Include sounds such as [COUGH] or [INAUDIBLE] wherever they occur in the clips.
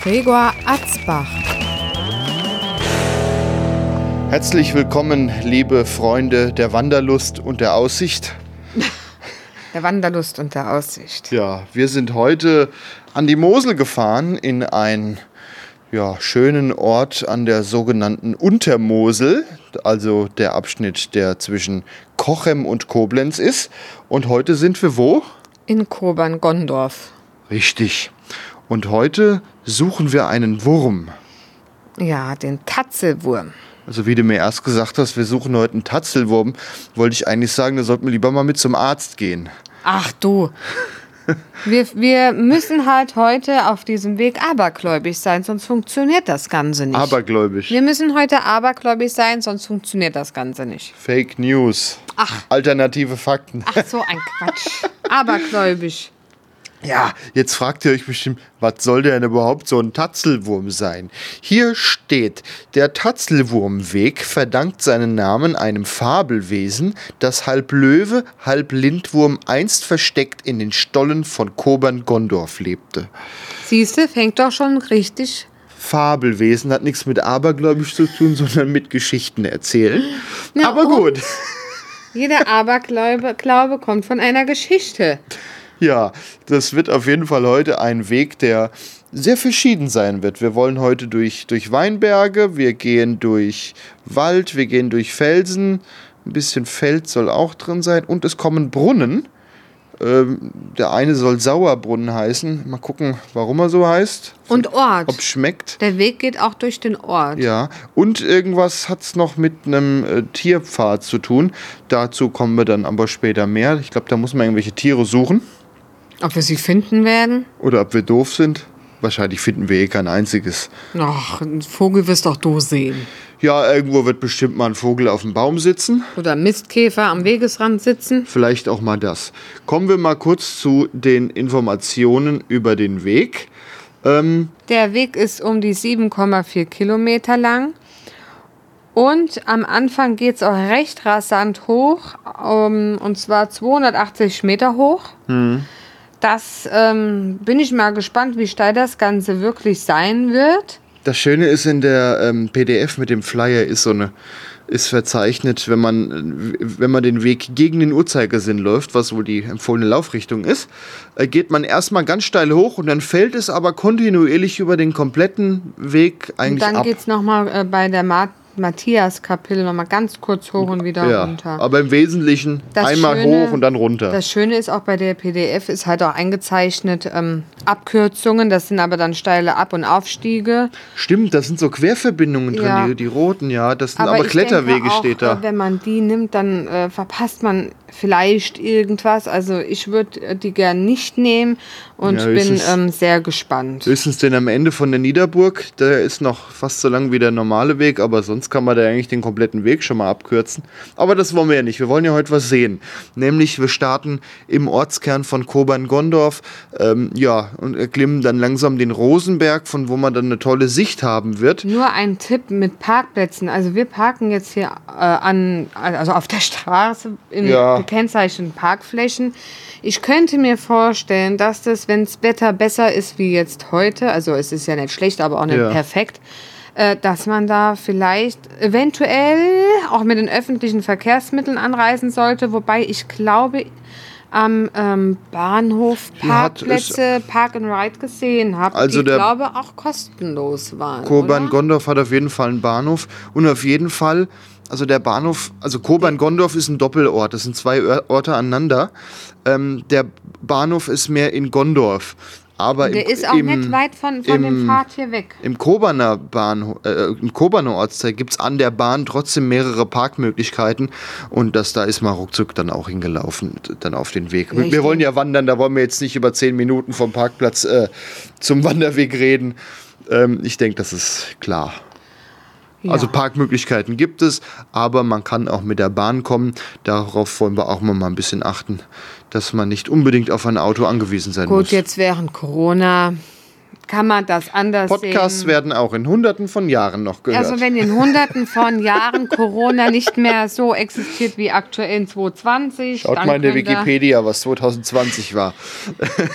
Gregor Atzbach. Herzlich willkommen, liebe Freunde der Wanderlust und der Aussicht. [LAUGHS] Der Wanderlust und der Aussicht. Ja, wir sind heute an die Mosel gefahren in einen ja, schönen Ort an der sogenannten Untermosel, also der Abschnitt, der zwischen Kochem und Koblenz ist. Und heute sind wir wo? In Kobern-Gondorf. Richtig. Und heute suchen wir einen Wurm. Ja, den Tatzelwurm. Also wie du mir erst gesagt hast, wir suchen heute einen Tatzelwurm, wollte ich eigentlich sagen, da sollten wir lieber mal mit zum Arzt gehen. Ach du. [LAUGHS] Wir, wir müssen halt heute auf diesem Weg abergläubig sein, sonst funktioniert das Ganze nicht. Abergläubig. wir müssen heute abergläubig sein, sonst funktioniert das Ganze nicht. Fake News. Ach. Alternative Fakten. Ach so, ein Quatsch. [LAUGHS] Abergläubig. Ja, jetzt fragt ihr euch bestimmt, was soll denn überhaupt so ein Tatzelwurm sein? Hier steht, der Tatzelwurmweg verdankt seinen Namen einem Fabelwesen, das halb Löwe, halb Lindwurm einst versteckt in den Stollen von Kobern-Gondorf lebte. Siehste, fängt doch schon richtig. Fabelwesen hat nichts mit abergläubisch zu tun, [LAUGHS] sondern mit Geschichten erzählen. Na Aber gut. Jeder Aberglaube Glaube kommt von einer Geschichte. Ja, das wird auf jeden Fall heute ein Weg, der sehr verschieden sein wird. Wir wollen heute durch, durch Weinberge, wir gehen durch Wald, wir gehen durch Felsen, ein bisschen Feld soll auch drin sein und es kommen Brunnen. Ähm, der eine soll Sauerbrunnen heißen. Mal gucken, warum er so heißt. Und Ort. Ob schmeckt. Der Weg geht auch durch den Ort. Ja, und irgendwas hat es noch mit einem äh, Tierpfad zu tun. Dazu kommen wir dann aber später mehr. Ich glaube, da muss man irgendwelche Tiere suchen. Ob wir sie finden werden? Oder ob wir doof sind. Wahrscheinlich finden wir eh kein einziges. Ach, einen Vogel wirst doch du sehen. Ja, irgendwo wird bestimmt mal ein Vogel auf dem Baum sitzen. Oder Mistkäfer am Wegesrand sitzen. Vielleicht auch mal das. Kommen wir mal kurz zu den Informationen über den Weg. Ähm, Der Weg ist um die 7,4 Kilometer lang. Und am Anfang geht es auch recht rasant hoch. Um, und zwar 280 Meter hoch. Das ähm, bin ich mal gespannt, wie steil das Ganze wirklich sein wird. das Schöne ist in der ähm, PDF mit dem Flyer ist so eine ist verzeichnet, wenn man, wenn man den Weg gegen den Uhrzeigersinn läuft, was wohl die empfohlene Laufrichtung ist, äh, geht man erstmal ganz steil hoch und dann fällt es aber kontinuierlich über den kompletten Weg Und eigentlich dann ab. geht es nochmal äh, bei der Ma Matthias-Kapitel nochmal ganz kurz hoch und wieder Ja, runter. aber im Wesentlichen Das einmal Schöne- hoch und dann runter. Das Schöne ist auch bei der PDF ist halt auch eingezeichnet ähm, Abkürzungen. Das sind aber dann steile Ab- und Aufstiege. Stimmt, das sind so Querverbindungen drin, Ja. die, die roten, ja. Das sind aber, ich Kletterwege auch, steht da. äh, Wenn man die nimmt, dann äh, verpasst man vielleicht irgendwas. Also ich würde die gern nicht nehmen und Ja, bin ähm, sehr gespannt. Höchstens den am Ende von der Niederburg, der ist noch fast so lang wie der normale Weg, aber sonst kann man da eigentlich den kompletten Weg schon mal abkürzen. Aber das wollen wir ja nicht. Wir wollen ja heute was sehen. Nämlich, wir starten im Ortskern von Kobern-Gondorf, ähm, ja, und erklimmen dann langsam den Rosenberg, von wo man dann eine tolle Sicht haben wird. Nur ein Tipp mit Parkplätzen. Also wir parken jetzt hier äh, an, also auf der Straße in Ja. Gekennzeichneten Parkflächen. Ich könnte mir vorstellen, dass das, wenn das Wetter besser ist wie jetzt heute, also es ist ja nicht schlecht, aber auch nicht Ja. perfekt, äh, dass man da vielleicht eventuell auch mit den öffentlichen Verkehrsmitteln anreisen sollte. Wobei ich glaube, am ähm, Bahnhof Parkplätze Park and Ride gesehen habe, Also die der- glaube auch kostenlos waren. oder? Kobern-Gondorf hat auf jeden Fall einen Bahnhof und auf jeden Fall, also der Bahnhof, also Kobern-Gondorf ist ein Doppelort, das sind zwei Orte aneinander. Ähm, der Bahnhof ist mehr in Gondorf. Aber Der im, ist auch im, nicht weit von, von dem im- Pfad hier weg. Im Koberner Bahnhof, äh, im Koberner Ortsteil gibt es an der Bahn trotzdem mehrere Parkmöglichkeiten und das da ist mal ruckzuck dann auch hingelaufen, dann auf den Weg. Richtig. Wir wollen ja wandern, da wollen wir jetzt nicht über zehn Minuten vom Parkplatz äh, zum Wanderweg reden. Ähm, ich denke, das ist klar. Ja. Also Parkmöglichkeiten gibt es, aber man kann auch mit der Bahn kommen. Darauf wollen wir auch mal ein bisschen achten, dass man nicht unbedingt auf ein Auto angewiesen sein Gut, muss. jetzt während Corona kann man das anders Podcasts sehen. werden auch in hunderten von Jahren noch gehört. Also wenn in hunderten von Jahren Corona nicht mehr so existiert wie aktuell in 2020, Schaut dann mal in der Wikipedia, was 2020 war.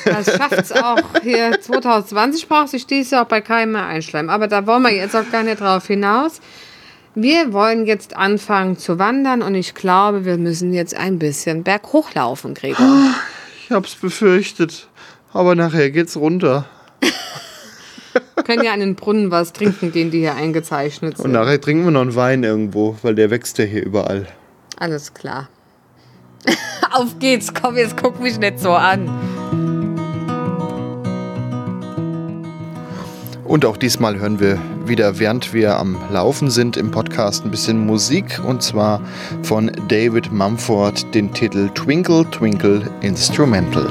Das schafft es auch hier 2020 braucht sich dies Jahr auch bei keinem mehr einschleimen. Aber da wollen wir jetzt auch gar nicht drauf hinaus. Wir wollen jetzt anfangen zu wandern und ich glaube, wir müssen jetzt ein bisschen berghoch laufen, Gregor. Ich hab's befürchtet. Aber nachher geht's runter. Wir können ja an den Brunnen was trinken, den die hier eingezeichnet Und sind. nachher trinken wir noch einen Wein irgendwo, weil der wächst ja hier überall. Alles klar. [LAUGHS] Auf geht's, komm, jetzt guck mich nicht so an. Und auch diesmal hören wir wieder, während wir am Laufen sind, im Podcast ein bisschen Musik. Und zwar von David Mumford den Titel Twinkle Twinkle Instrumental.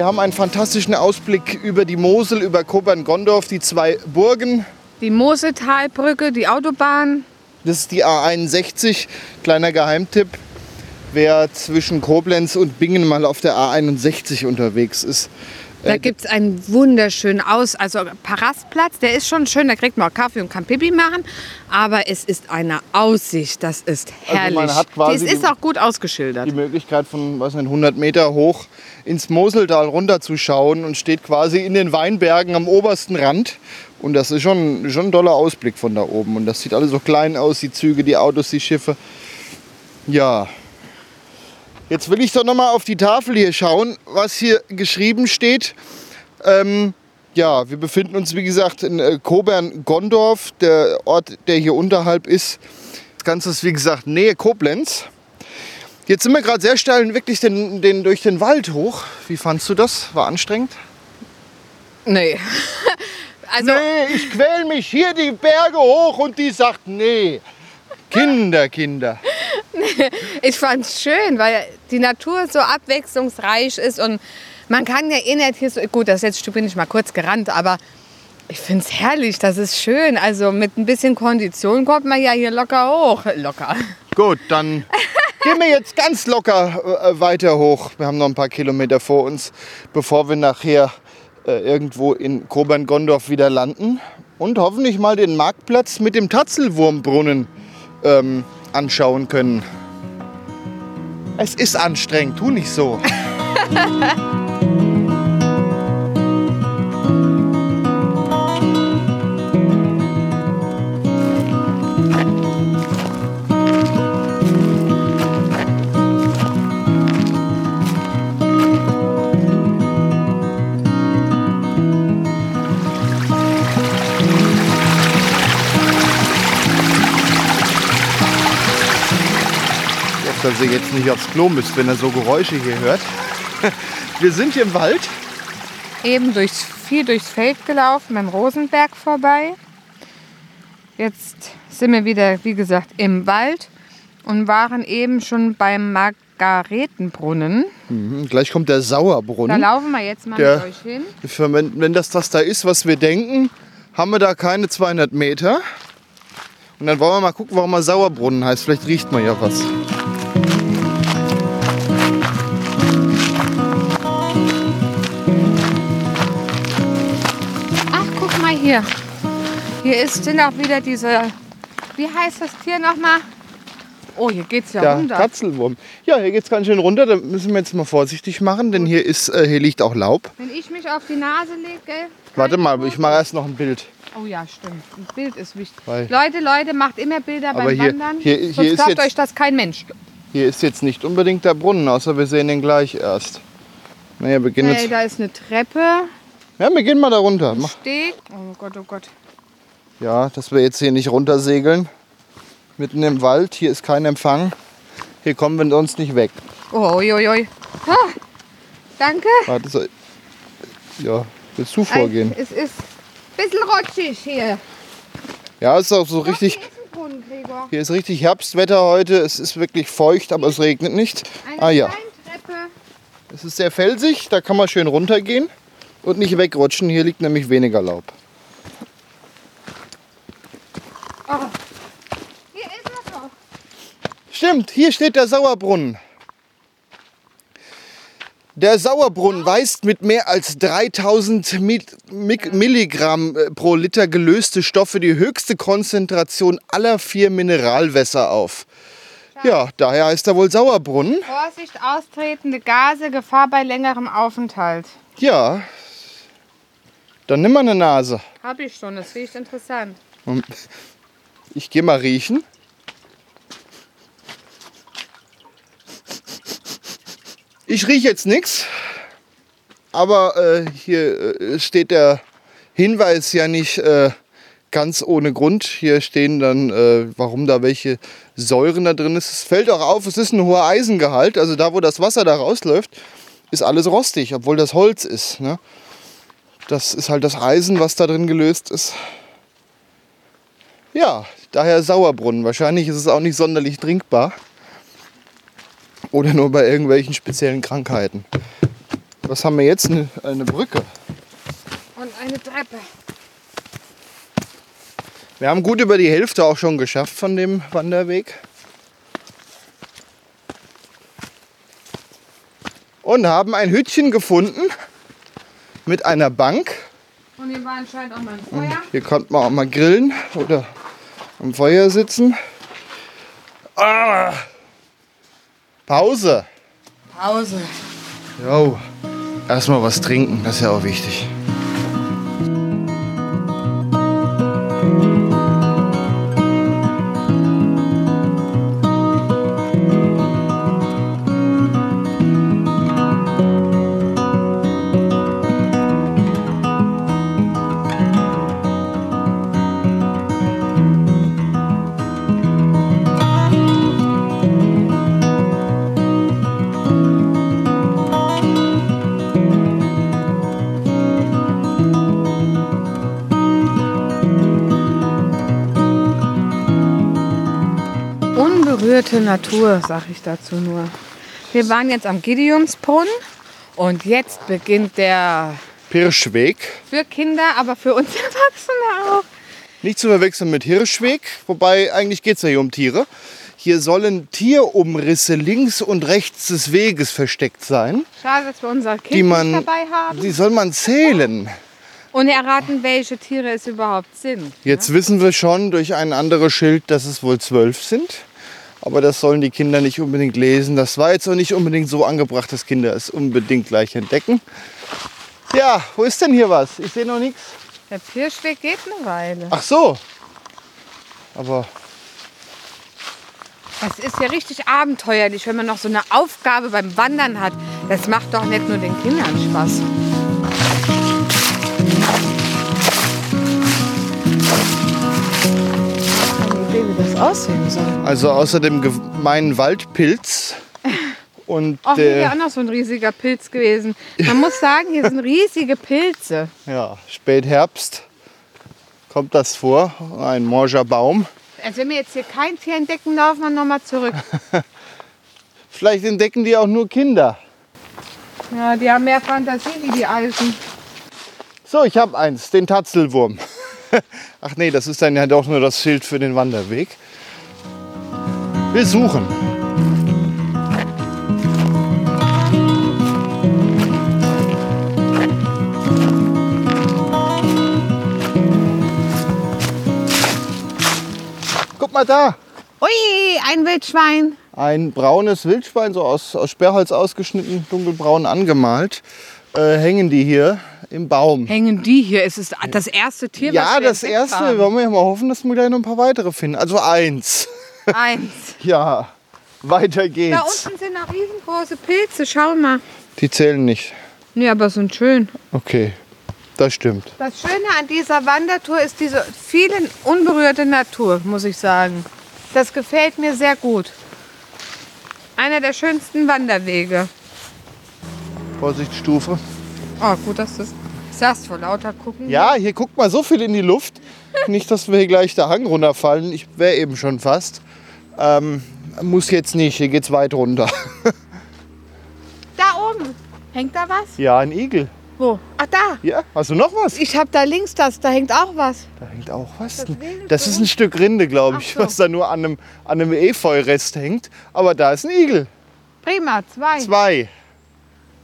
Wir haben einen fantastischen Ausblick über die Mosel, über Kobern-Gondorf, die zwei Burgen. Die Mosetalbrücke, die Autobahn. Das ist die A61. Kleiner Geheimtipp. Wer zwischen Koblenz und Bingen mal auf der A61 unterwegs ist. Da gibt es einen wunderschönen Aus, also Parastplatz, der ist schon schön, da kriegt man auch Kaffee und kann Pipi machen, aber es ist eine Aussicht, das ist Also herrlich. man hat quasi es ist auch gut ausgeschildert. Die Möglichkeit von was nicht, 100 Meter hoch ins Moseltal runterzuschauen und steht quasi in den Weinbergen am obersten Rand. Und das ist schon, schon ein toller Ausblick von da oben. Und das sieht alles so klein aus, die Züge, die Autos, die Schiffe. Ja. Jetzt will ich doch noch mal auf die Tafel hier schauen, was hier geschrieben steht. Ähm, ja, wir befinden uns, wie gesagt, in äh, Kobern-Gondorf, der Ort, der hier unterhalb ist. Das Ganze ist, wie gesagt, Nähe Koblenz. Jetzt sind wir gerade sehr steil wirklich den, den, durch den Wald hoch. Wie fandst du das? War anstrengend? Nee. [LAUGHS] also, Nee, ich quäl mich hier die Berge hoch und die sagt nee. Kinder, Kinder. [LAUGHS] ich fand es schön, weil die Natur so abwechslungsreich ist und man kann ja eh nicht hier so, gut, das jetzt bin ich mal kurz gerannt, aber ich finde es herrlich, das ist schön. Also mit ein bisschen Kondition kommt man ja hier locker hoch. Locker. Gut, dann [LAUGHS] gehen wir jetzt ganz locker äh, weiter hoch. Wir haben noch ein paar Kilometer vor uns, bevor wir nachher äh, irgendwo in Kobern-Gondorf wieder landen und hoffentlich mal den Marktplatz mit dem Tatzelwurmbrunnen ähm, anschauen können. Es ist anstrengend, tu nicht so. [LAUGHS] dass ihr jetzt nicht aufs Klo müsst, wenn ihr so Geräusche hier hört. [LAUGHS] Wir sind hier im Wald. Eben durchs, viel durchs Feld gelaufen, beim Rosenberg vorbei. Jetzt sind wir wieder, wie gesagt, im Wald und waren eben schon beim Margaretenbrunnen. Mhm, gleich kommt der Da Sauerbrunnen. laufen wir jetzt mal Der- mit euch hin. Wenn, wenn das das da ist, was wir denken, haben wir da keine 200 Meter. Und dann wollen wir mal gucken, warum er Sauerbrunnen heißt. Vielleicht riecht man ja was. Hier. Hier ist, sind auch wieder diese, wie heißt das Tier nochmal? Oh, hier geht's ja Der runter. Tatzelwurm. Ja, hier geht es ganz schön runter. Da müssen wir jetzt mal vorsichtig machen, denn hier, ist, äh, hier liegt auch Laub. Wenn ich mich auf die Nase lege. Warte mal, ich mache erst noch ein Bild. Oh ja, stimmt. Ein Bild ist wichtig. Weil- Leute, Leute, macht immer Bilder Aber beim hier- Wandern. hier- hier Sonst glaubt jetzt- euch das kein Mensch. Hier ist jetzt nicht unbedingt der Brunnen, außer wir sehen den gleich erst. Naja, gehen Hey, da ist eine Treppe, Ja, wir gehen mal da runter. Mach. Steg. Oh Gott, oh Gott. Ja, dass wir jetzt hier nicht runtersegeln. Mitten im Wald, hier ist kein Empfang. Hier kommen wir sonst nicht weg. Oh, oi, oi, oi. Ah, danke. Warte, so. Ja, willst du vorgehen? Es ist ein bisschen rutschig hier. Ja, es ist auch so richtig. Hier ist ein richtig Herbstwetter heute. Es ist wirklich feucht, aber es regnet nicht. Eine Ah ja. Es ist sehr felsig, da kann man schön runtergehen und nicht wegrutschen. Hier liegt nämlich weniger Laub. Oh. Hier ist was noch. Stimmt, hier steht der Sauerbrunnen. Der Sauerbrunnen weist mit mehr als 3000 Mi- Mi- Milligramm äh, pro Liter gelöste Stoffe die höchste Konzentration aller vier Mineralwässer auf. Ja, daher heißt er wohl Sauerbrunnen. Vorsicht, austretende Gase, Gefahr bei längerem Aufenthalt. Ja, dann nimm mal eine Nase. Hab ich schon, das riecht interessant. Ich gehe mal riechen. Ich rieche jetzt nichts, aber äh, hier äh, steht der Hinweis ja nicht äh, ganz ohne Grund. Hier stehen dann, äh, warum da welche Säuren da drin ist. Es fällt auch auf, es ist ein hoher Eisengehalt. Also da, wo das Wasser da rausläuft, ist alles rostig, obwohl das Holz ist. Ne? Das ist halt das Eisen, was da drin gelöst ist. Ja, daher Sauerbrunnen. Wahrscheinlich ist es auch nicht sonderlich trinkbar. Oder nur bei irgendwelchen speziellen Krankheiten. Was haben wir jetzt? Eine, eine Brücke. Und eine Treppe. Wir haben gut über die Hälfte auch schon geschafft von dem Wanderweg. Und haben ein Hütchen gefunden mit einer Bank. Und hier war anscheinend auch mal ein Feuer. Hier konnte man auch mal grillen oder am Feuer sitzen. Ah! Pause. Pause. Jo. Erstmal was trinken, das ist ja auch wichtig. Unberührte Natur, sag ich dazu nur. Wir waren jetzt am Gideonsbrunnen und jetzt beginnt der Pirschweg. für Kinder, aber für uns [LAUGHS] Erwachsene auch. Nicht zu verwechseln mit Hirschweg, wobei eigentlich geht es ja hier um Tiere. Hier sollen Tierumrisse links und rechts des Weges versteckt sein. Schade, dass wir unser Kind Die man, nicht dabei haben. die soll man zählen. Und erraten, welche Tiere es überhaupt sind. Jetzt wissen wir schon durch ein anderes Schild, dass es wohl zwölf sind. Aber das sollen die Kinder nicht unbedingt lesen. Das war jetzt auch nicht unbedingt so angebracht, dass Kinder es unbedingt gleich entdecken. Ja, wo ist denn hier was? Ich sehe noch nichts. Der Pirschweg geht eine Weile. Ach so. Aber Das ist ja richtig abenteuerlich, wenn man noch so eine Aufgabe beim Wandern hat. Das macht doch nicht nur den Kindern Spaß. Aussehen soll. also außer dem gemeinen Waldpilz und Auch hier wäre der auch noch so ein riesiger Pilz gewesen. Man muss sagen, hier sind riesige Pilze. [LAUGHS] ja, Spätherbst kommt das vor. Ein morger Baum. Also wenn wir jetzt hier kein Tier entdecken, laufen wir nochmal zurück. [LAUGHS] Vielleicht entdecken die auch nur Kinder. Ja, die haben mehr Fantasie wie die Alten. So, ich habe eins, den Tatzelwurm. [LAUGHS] Ach nee, das ist dann ja doch nur das Schild für den Wanderweg. Wir suchen. Guck mal da, Ui, ein Wildschwein. ein braunes Wildschwein, so aus, aus Sperrholz ausgeschnitten, dunkelbraun angemalt. Äh, hängen die hier im Baum. Hängen die hier? Es ist das erste Tier, Ja, was wir das entdeckt erste. haben. Wollen wir ja mal hoffen, dass wir gleich noch ein paar weitere finden. Also eins. Eins. [LAUGHS] Ja, weiter Da geht's. unten sind noch riesengroße Pilze. Schau mal. Die zählen nicht. Nee, aber sind schön. Okay, das stimmt. Das Schöne an dieser Wandertour ist diese vielen unberührte Natur, muss ich sagen. Das gefällt mir sehr gut. Einer der schönsten Wanderwege. Vorsichtsstufe. Oh, gut, dass du sagst, vor lauter gucken. Ja, hier guckt mal so viel in die Luft. Nicht, dass wir hier gleich der Hang runterfallen. Ich wäre eben schon fast. Ähm, muss jetzt nicht, hier geht's weit runter. [LAUGHS] Da oben. Hängt da was? Ja, ein Igel. Wo? Ach, da. Ja, hast du noch was? Ich hab da links das, da hängt auch was. Da hängt auch was. Das Das ist ein Stück Rinde, glaube ich, so. was da nur an einem, an einem Efeurest hängt. Aber da ist ein Igel. Prima, zwei. Zwei.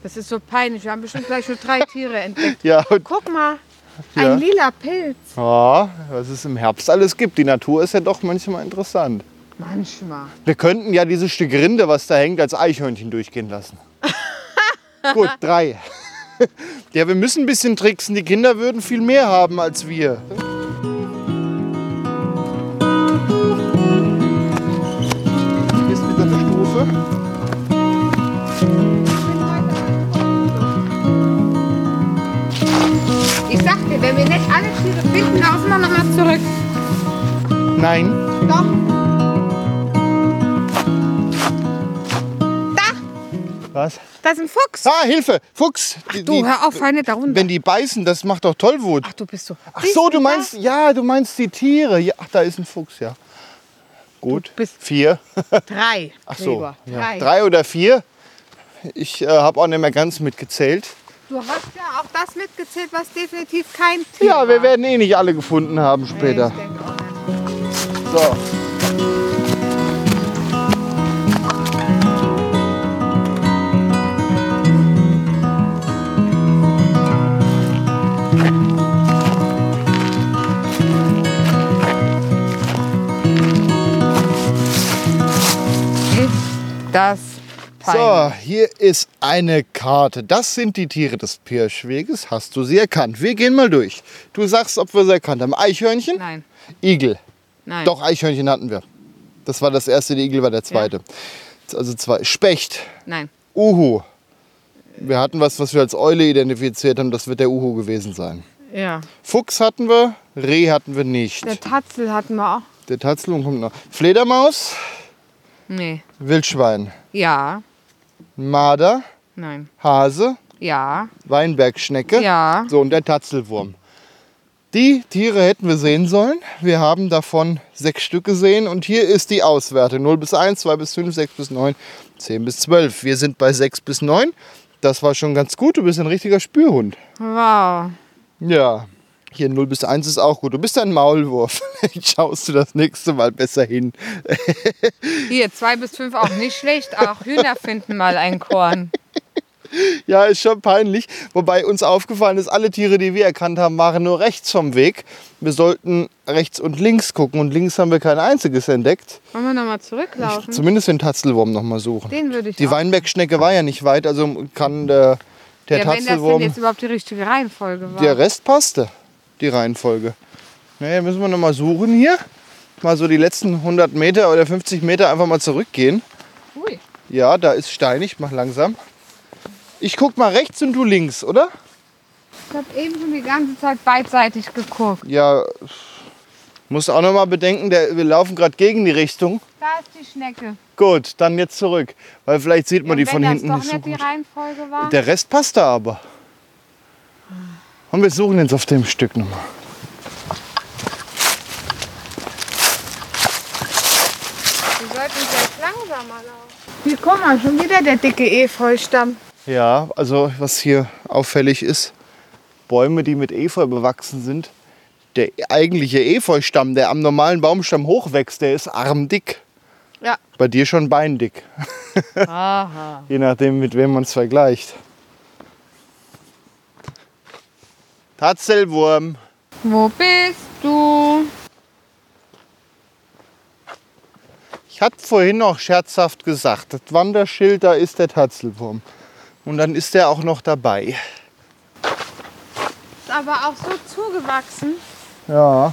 Das ist so peinlich. Wir haben bestimmt gleich schon drei Tiere entdeckt. [LAUGHS] Ja, Guck mal, Ja. ein lila Pilz. ja, was es im Herbst alles gibt. Die Natur ist ja doch manchmal interessant. Manchmal. Wir könnten ja dieses Stück Rinde, was da hängt, als Eichhörnchen durchgehen lassen. [LAUGHS] Gut, drei. Ja, wir müssen ein bisschen tricksen. Die Kinder würden viel mehr haben als wir. Hier ist wieder eine Stufe. Ich sag dir, wenn wir nicht alle Tiere finden, laufen wir nochmal zurück. Nein. Doch. Was? da ist ein Fuchs. Ah, Hilfe! Fuchs! Die- Du, die- hör auf, nicht da runter. Wenn die beißen, das macht doch Tollwut. Ach, du bist so. Ach so, du meinst, ja, du meinst die Tiere. Ja, ach, da ist ein Fuchs, ja. Gut. bist- Vier. [LAUGHS] Drei. Ach so. Gregor, Ja. Drei. Drei oder vier. Ich äh, habe auch nicht mehr ganz mitgezählt. Du hast ja auch das mitgezählt, was definitiv kein Tier Ja, wir war. werden eh nicht alle gefunden haben Nee, später. nicht. So. Das So, hier ist eine Karte. Das sind die Tiere des Pirschweges. Hast du sie erkannt? Wir gehen mal durch. Du sagst, ob wir sie erkannt haben. Eichhörnchen, Nein, Igel. nein. Doch, Eichhörnchen hatten wir. Das war das erste, der Igel war der zweite. Also zwei. Specht, Nein. Uhu. Wir hatten was, was wir als Eule identifiziert haben. Das wird der Uhu gewesen sein. Ja. Fuchs hatten wir, Reh hatten wir nicht. Der Tatzel hatten wir auch. Der Tatzelung kommt noch. Fledermaus, Nee. Wildschwein, Ja. Marder, Nein. Hase, Ja. Weinbergschnecke. Ja. So, und der Tatzelwurm. Die Tiere hätten wir sehen sollen. Wir haben davon sechs Stück gesehen. Und hier ist die Auswertung. 0 bis 1, 2 bis 5, 6 bis 9, 10 bis 12. Wir sind bei 6 bis 9. Das war schon ganz gut. Du bist ein richtiger Spürhund. Wow. Ja. Hier 0 bis 1 ist auch gut. Du bist ein Maulwurf. [LAUGHS] Vielleicht schaust du das nächste Mal besser hin. [LAUGHS] Hier, zwei bis fünf auch nicht schlecht. Auch Hühner finden mal ein Korn. Ja, ist schon peinlich. Wobei uns aufgefallen ist, alle Tiere, die wir erkannt haben, waren nur rechts vom Weg. Wir sollten rechts und links gucken und links haben wir kein einziges entdeckt. Wollen wir nochmal zurücklaufen? Zumindest den Tatzelwurm noch mal suchen. Den würde ich Die. Weinbergschnecke war ja nicht weit, also kann der, der ja, wenn das denn Tatzelwurm. jetzt überhaupt die richtige Reihenfolge war. Der Rest passte, die Reihenfolge. Naja, müssen wir noch mal suchen hier. Mal so die letzten 100 Meter oder 50 Meter einfach mal zurückgehen. Ui. Ja, da ist steinig, mach langsam. Ich guck mal rechts und du links, oder? Ich habe eben schon die ganze Zeit beidseitig geguckt. Ja, musst auch noch mal bedenken, der, wir laufen gerade gegen die Richtung. Da ist die Schnecke. Gut, dann jetzt zurück, weil vielleicht sieht man Ja, die von hinten nicht so gut. Der Rest passt da aber. Und wir suchen jetzt auf dem Stück nochmal. Wir sollten vielleicht langsamer laufen. Hier, guck mal, schon wieder der dicke Efeustamm. Ja, also was hier auffällig ist, Bäume, die mit Efeu bewachsen sind, der eigentliche Efeustamm, der am normalen Baumstamm hochwächst, der ist armdick. Ja. Bei dir schon beindick. [LAUGHS] Aha. Je nachdem, mit wem man es vergleicht. Tatzelwurm. Wo bist du? Ich hatte vorhin noch scherzhaft gesagt, das Wanderschild, da ist der Tatzelwurm. Und dann ist der auch noch dabei. Ist aber auch so zugewachsen. Ja.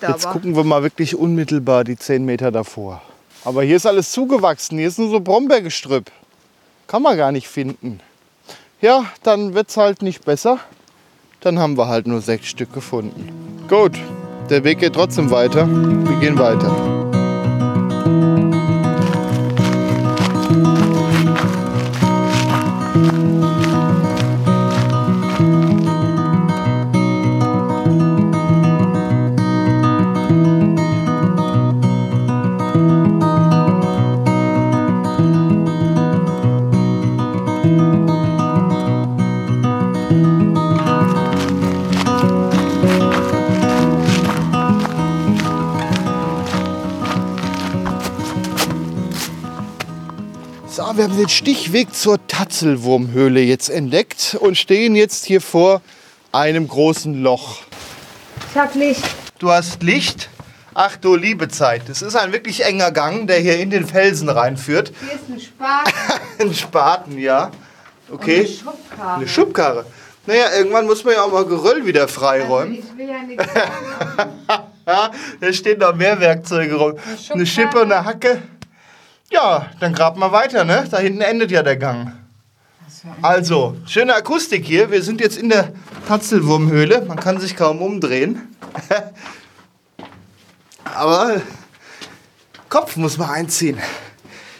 Jetzt gucken wir mal wirklich unmittelbar die 10 Meter davor. Aber hier ist alles zugewachsen. Hier ist nur so Brombeergestrüpp. Kann man gar nicht finden. Ja, dann wird es halt nicht besser. Dann haben wir halt nur sechs Stück gefunden. Gut, der Weg geht trotzdem weiter. Wir gehen weiter. Den Stichweg zur Tatzelwurmhöhle jetzt entdeckt und stehen jetzt hier vor einem großen Loch. Ich hab Licht. Du hast Licht? Ach du liebe Zeit, es ist ein wirklich enger Gang, der hier in den Felsen reinführt. Hier ist ein Spaten [LAUGHS] Ein Spaten, ja. und Okay. eine Schubkarre. Eine Schubkarre. Naja, irgendwann muss man ja auch mal Geröll wieder Also freiräumen. ich will ja nichts [LAUGHS] da stehen noch mehr Werkzeuge rum. Eine Schippe und eine Hacke. Ja, dann grab mal weiter, ne? Da hinten endet ja der Gang. Also, schöne Akustik hier. Wir sind jetzt in der Tatzelwurmhöhle. Man kann sich kaum umdrehen. [LAUGHS] Aber Kopf muss man einziehen.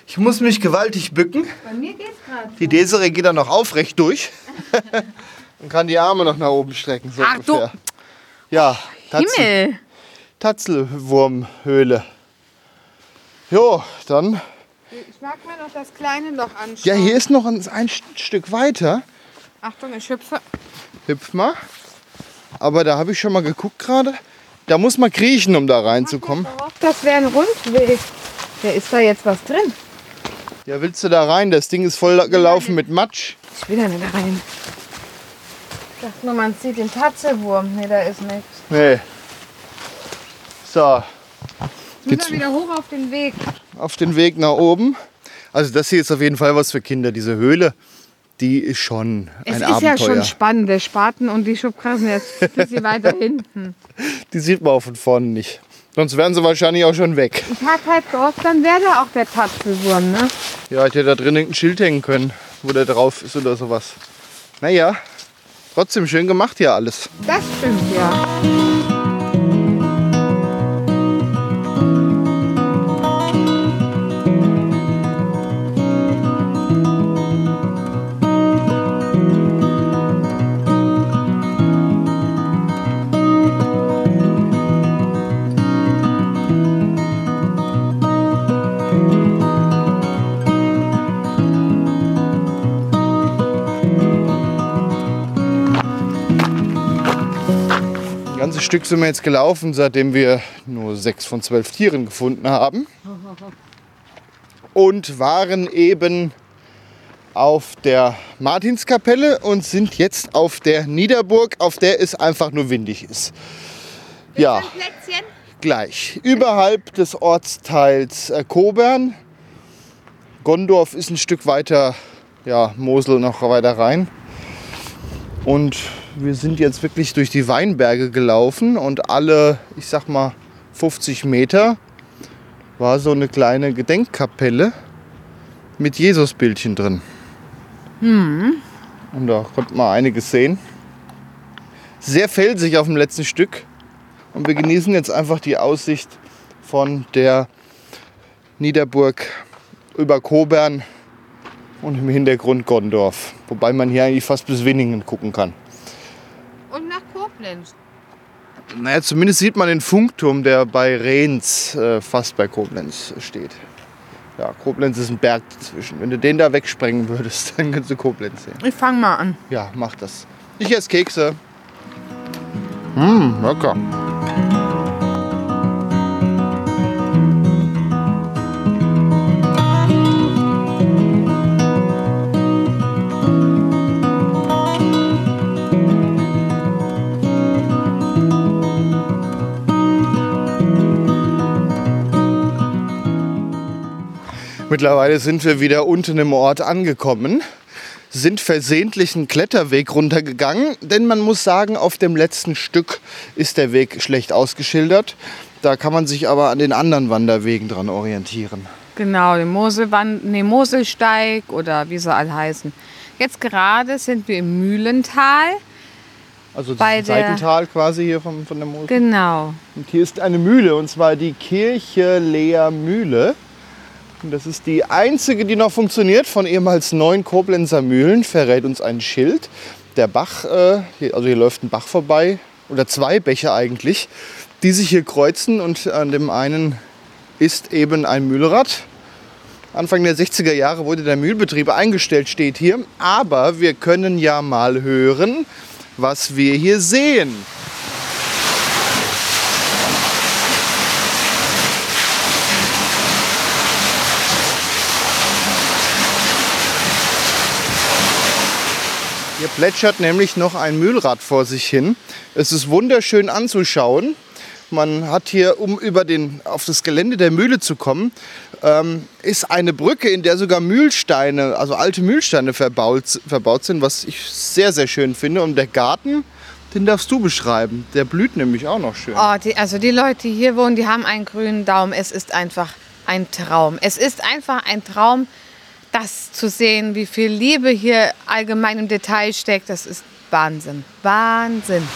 Ich muss mich gewaltig bücken. Bei mir geht's gerade. Die Desiree geht dann noch aufrecht durch [LAUGHS] und kann die Arme noch nach oben strecken. So Ach, du- ungefähr. Ja, Tatzel, Himmel. Tatzelwurmhöhle. Jo, dann. Mag mir noch das kleine Loch anschauen. Ja, hier ist noch ein, ein Stück weiter. Achtung, ich hüpfe. Hüpf mal. Aber da habe ich schon mal geguckt gerade. Da muss man kriechen, um da reinzukommen. Das wäre ein Rundweg. Da ist da jetzt was drin. Ja, willst du da rein? Das Ding ist voll gelaufen mit Matsch. Ich will da nicht rein. Ich dachte nur, man sieht den Tatzelwurm. Nee, da ist nichts. Nee. So, muss Geht's- mal wieder hoch auf den Weg. auf den Weg nach oben. Also das hier ist auf jeden Fall was für Kinder. Diese Höhle, die ist schon Es ein ist Abenteuer. ja schon spannend. Der Spaten und die Schubkarre sind jetzt ein bisschen weiter hinten. [LAUGHS] Die sieht man auch von vorne nicht. Sonst wären sie wahrscheinlich auch schon weg. Ich hab halt gehofft, dann wäre da auch der Tatzelwurm, ne? Ja, ich hätte da drin ein Schild hängen können, wo der drauf ist oder sowas. Naja, trotzdem schön gemacht hier alles. Das stimmt, ja. Ein ganzes Stück sind wir jetzt gelaufen, seitdem wir nur sechs von zwölf Tieren gefunden haben. Und waren eben auf der Martinskapelle und sind jetzt auf der Niederburg, auf der es einfach nur windig ist. Ja, gleich. Überhalb des Ortsteils äh, Kobern. Gondorf ist ein Stück weiter, ja, Mosel noch weiter rein. Und wir sind jetzt wirklich durch die Weinberge gelaufen und alle, ich sag mal, 50 Meter war so eine kleine Gedenkkapelle mit Jesusbildchen drin. Und da konnte man einiges sehen. Sehr felsig auf dem letzten Stück. Und wir genießen jetzt einfach die Aussicht von der Niederburg über Kobern und im Hintergrund Gondorf. Wobei man hier eigentlich fast bis Winningen gucken kann. Koblenz. Naja, zumindest sieht man den Funkturm, der bei Rehns äh, fast bei Koblenz steht. Ja, Koblenz ist ein Berg dazwischen. Wenn du den da wegsprengen würdest, [LAUGHS] dann kannst du Koblenz sehen. Ich fang mal an. Ja, mach das. Ich esse Kekse. Mmh, lecker. Mittlerweile sind wir wieder unten im Ort angekommen, sind versehentlich einen Kletterweg runtergegangen, denn man muss sagen, auf dem letzten Stück ist der Weg schlecht ausgeschildert. Da kann man sich aber an den anderen Wanderwegen dran orientieren. Genau, den Moselwand, nee, Moselsteig oder wie sie alle heißen. Jetzt gerade sind wir im Mühlental. Also das Bei Seitental quasi hier von, von der Mosel. Genau. Und hier ist eine Mühle, und zwar die Kirche Leer Mühle. Das ist die einzige, die noch funktioniert von ehemals neun Koblenzer Mühlen, verrät uns ein Schild. Der Bach, äh, also hier läuft ein Bach vorbei, oder zwei Bäche eigentlich, die sich hier kreuzen und an dem einen ist eben ein Mühlrad. Anfang der 60er Jahre wurde der Mühlbetrieb eingestellt, steht hier. Aber wir können ja mal hören, was wir hier sehen. Hier plätschert nämlich noch ein Mühlrad vor sich hin. Es ist wunderschön anzuschauen. Man hat hier, um über den, auf das Gelände der Mühle zu kommen, ähm, ist eine Brücke, in der sogar Mühlsteine, also alte Mühlsteine verbaut, verbaut sind, was ich sehr, sehr schön finde. Und der Garten, den darfst du beschreiben. Der blüht nämlich auch noch schön. Oh, die, also die Leute, die hier wohnen, die haben einen grünen Daumen. Es ist einfach ein Traum. Es ist einfach ein Traum, das zu sehen, wie viel Liebe hier allgemein im Detail steckt. Das ist Wahnsinn. Wahnsinn.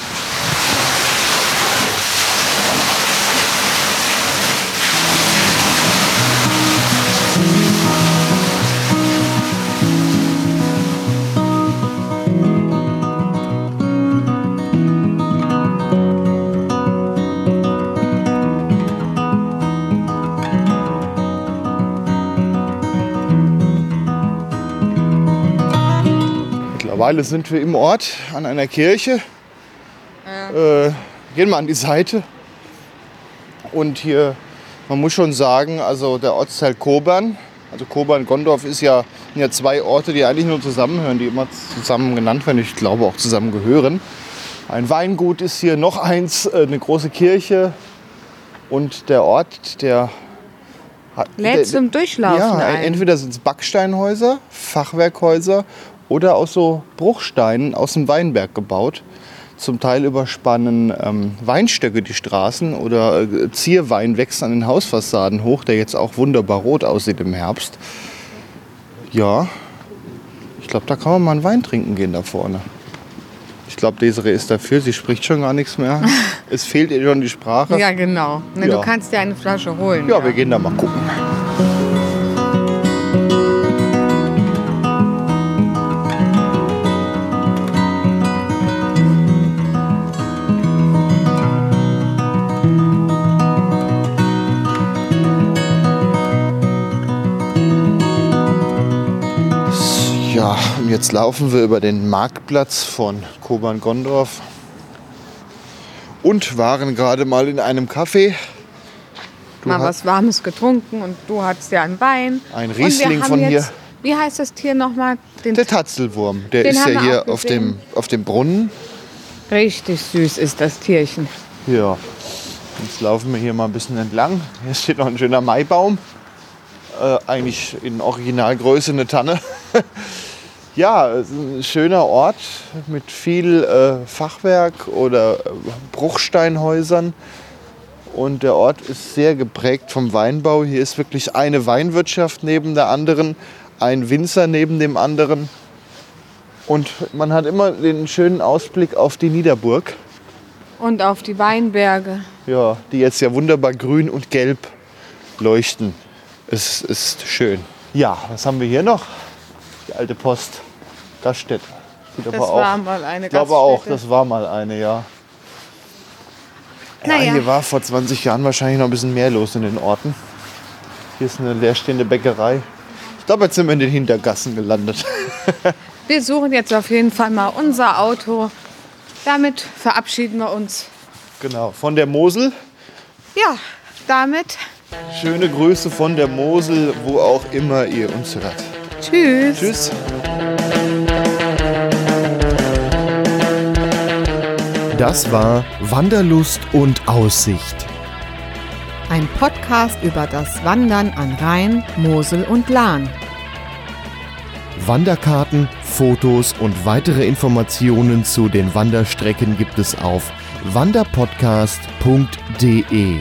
Mittlerweile sind wir im Ort an einer Kirche. Äh, gehen wir an die Seite. Und hier, man muss schon sagen, also der Ortsteil Kobern, also Kobern-Gondorf ist ja, sind ja zwei Orte, die eigentlich nur zusammenhören, die immer zusammen genannt werden. Ich glaube auch zusammen gehören. Ein Weingut ist hier noch eins, äh, eine große Kirche. Und der Ort, der hat. Lädt zum Durchlaufen ja, ein. entweder sind es Backsteinhäuser, Fachwerkhäuser oder aus so Bruchsteinen aus dem Weinberg gebaut. Zum Teil überspannen ähm, Weinstöcke die Straßen oder äh, Zierwein wächst an den Hausfassaden hoch, der jetzt auch wunderbar rot aussieht im Herbst. Ja, ich glaube, da kann man mal einen Wein trinken gehen da vorne. Ich glaube, Desiree ist dafür, sie spricht schon gar nichts mehr. [LAUGHS] es fehlt ihr schon die Sprache. Ja, genau. Ne, Ja. Du kannst dir eine Flasche holen. ja, wir gehen da mal gucken. Jetzt laufen wir über den Marktplatz von Kobern-Gondorf und waren gerade mal in einem Café. Mal hast- was Warmes getrunken und du hattest ja einen Wein. Ein Riesling von jetzt, hier. Wie heißt das Tier nochmal? Den Der Tatzelwurm, der ist ja hier auf dem, auf dem Brunnen. Richtig süß ist das Tierchen. Ja. Jetzt laufen wir hier mal ein bisschen entlang. Hier steht noch ein schöner Maibaum. Äh, eigentlich in Originalgröße eine Tanne. [LAUGHS] ja, ein schöner Ort mit viel äh, Fachwerk oder äh, Bruchsteinhäusern. Und der Ort ist sehr geprägt vom Weinbau. Hier ist wirklich eine Weinwirtschaft neben der anderen, ein Winzer neben dem anderen. Und man hat immer den schönen Ausblick auf die Niederburg. Und auf die Weinberge. Ja, die jetzt ja wunderbar grün und gelb leuchten. Es ist schön. Ja, was haben wir hier noch? Die alte Post. Gaststätte. Sieht Das aber auch. war mal eine ich glaube auch, das war mal eine, ja. Ja, Naja. hier war vor 20 Jahren wahrscheinlich noch ein bisschen mehr los in den Orten. Hier ist eine leerstehende Bäckerei. Ich glaube, jetzt sind wir in den Hintergassen gelandet. [LAUGHS] Wir suchen jetzt auf jeden Fall mal unser Auto. Damit verabschieden wir uns. Genau, von der Mosel. Ja, damit Schöne Grüße von der Mosel, wo auch immer ihr uns hört. Tschüss. Tschüss. Das war Wanderlust und Aussicht. Ein Podcast über das Wandern an Rhein, Mosel und Lahn. Wanderkarten, Fotos und weitere Informationen zu den Wanderstrecken gibt es auf wanderpodcast.de.